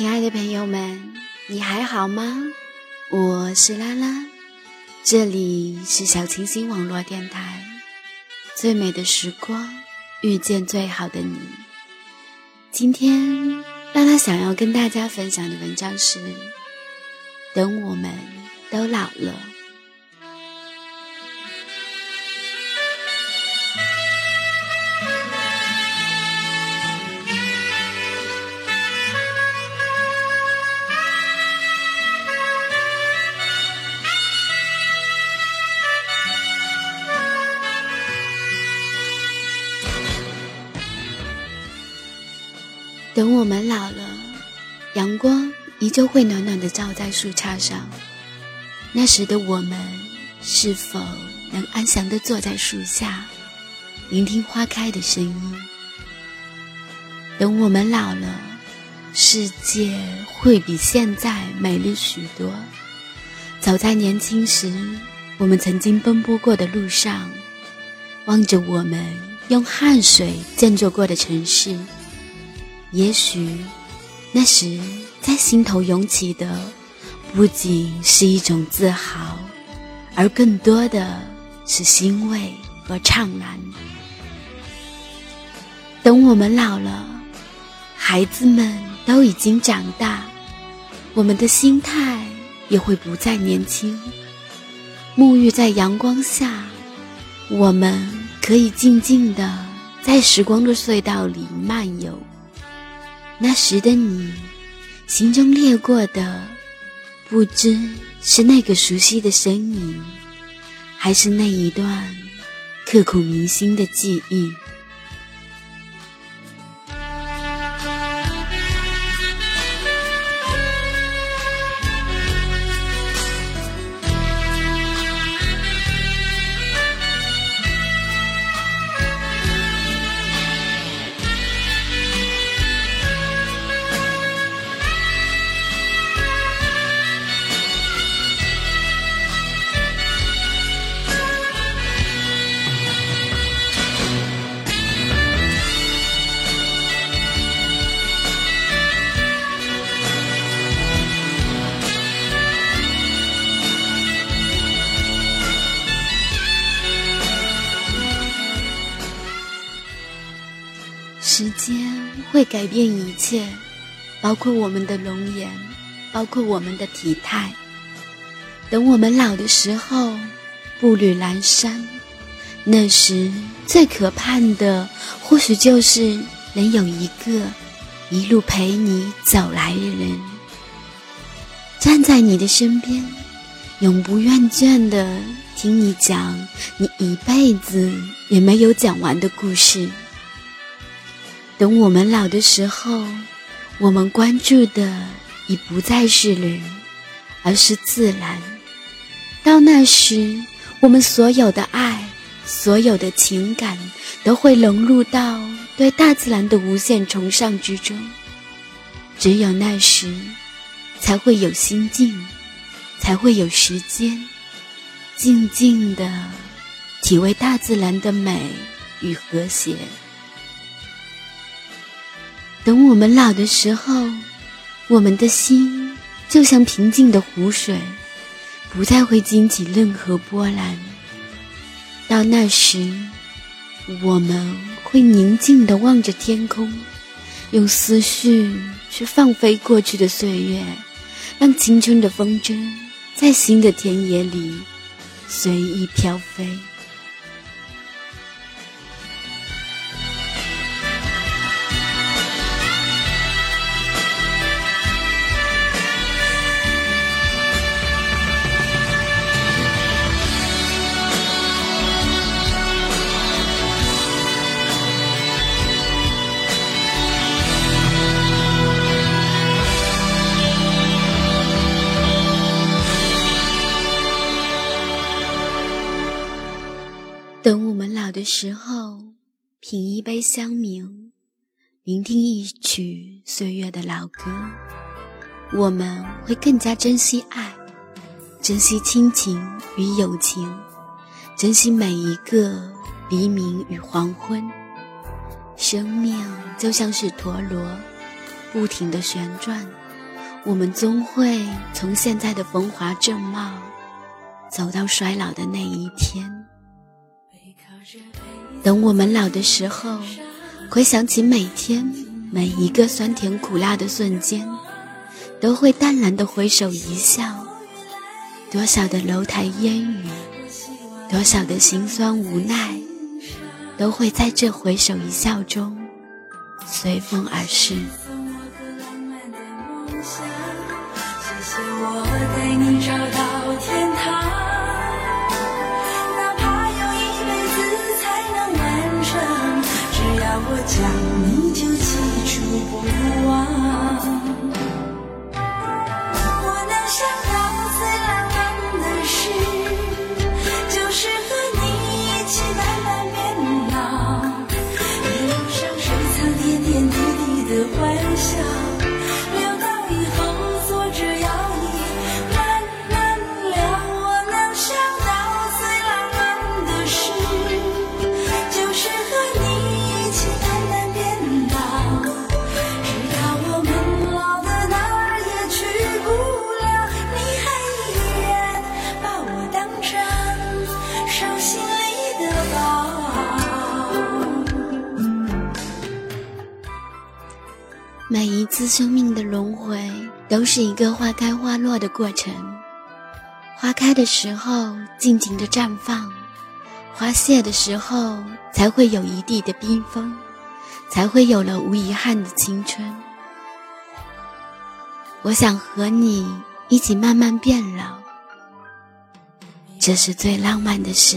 亲爱的朋友们，你还好吗？我是拉拉，这里是小清新网络电台。最美的时光，遇见最好的你。今天，拉拉想要跟大家分享的文章是：等我们都老了。等我们老了，阳光依旧会暖暖的照在树杈上。那时的我们，是否能安详的坐在树下，聆听花开的声音？等我们老了，世界会比现在美丽许多。走在年轻时，我们曾经奔波过的路上，望着我们用汗水建筑过的城市。也许，那时在心头涌起的，不仅是一种自豪，而更多的是欣慰和怅然。等我们老了，孩子们都已经长大，我们的心态也会不再年轻。沐浴在阳光下，我们可以静静的在时光的隧道里漫游。那时的你，心中掠过的，不知是那个熟悉的身影，还是那一段刻骨铭心的记忆。时间会改变一切，包括我们的容颜，包括我们的体态。等我们老的时候，步履阑珊，那时最可盼的，或许就是能有一个一路陪你走来的人，站在你的身边，永不厌倦的听你讲你一辈子也没有讲完的故事。等我们老的时候，我们关注的已不再是人，而是自然。到那时，我们所有的爱，所有的情感，都会融入到对大自然的无限崇尚之中。只有那时，才会有心境，才会有时间，静静的体味大自然的美与和谐。等我们老的时候，我们的心就像平静的湖水，不再会惊起任何波澜。到那时，我们会宁静的望着天空，用思绪去放飞过去的岁月，让青春的风筝在新的田野里随意飘飞。的时候，品一杯香茗，聆听一曲岁月的老歌，我们会更加珍惜爱，珍惜亲情与友情，珍惜每一个黎明与黄昏。生命就像是陀螺，不停的旋转，我们终会从现在的风华正茂，走到衰老的那一天。等我们老的时候，回想起每天每一个酸甜苦辣的瞬间，都会淡然的回首一笑。多少的楼台烟雨，多少的心酸无奈，都会在这回首一笑中随风而逝。想。次生命的轮回，都是一个花开花落的过程。花开的时候，尽情的绽放；花谢的时候，才会有一地的缤纷，才会有了无遗憾的青春。我想和你一起慢慢变老，这是最浪漫的事。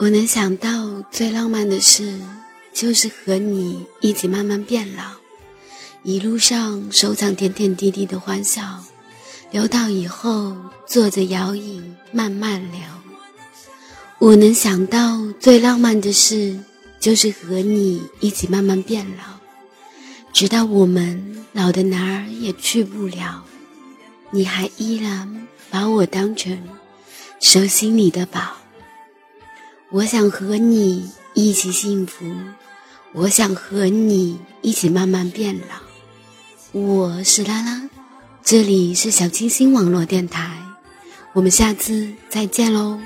我能想到最浪漫的事，就是和你一起慢慢变老，一路上收藏点点滴滴的欢笑，留到以后坐着摇椅慢慢聊。我能想到最浪漫的事，就是和你一起慢慢变老，直到我们老的哪儿也去不了，你还依然把我当成手心里的宝。我想和你一起幸福，我想和你一起慢慢变老。我是拉拉，这里是小清新网络电台，我们下次再见喽。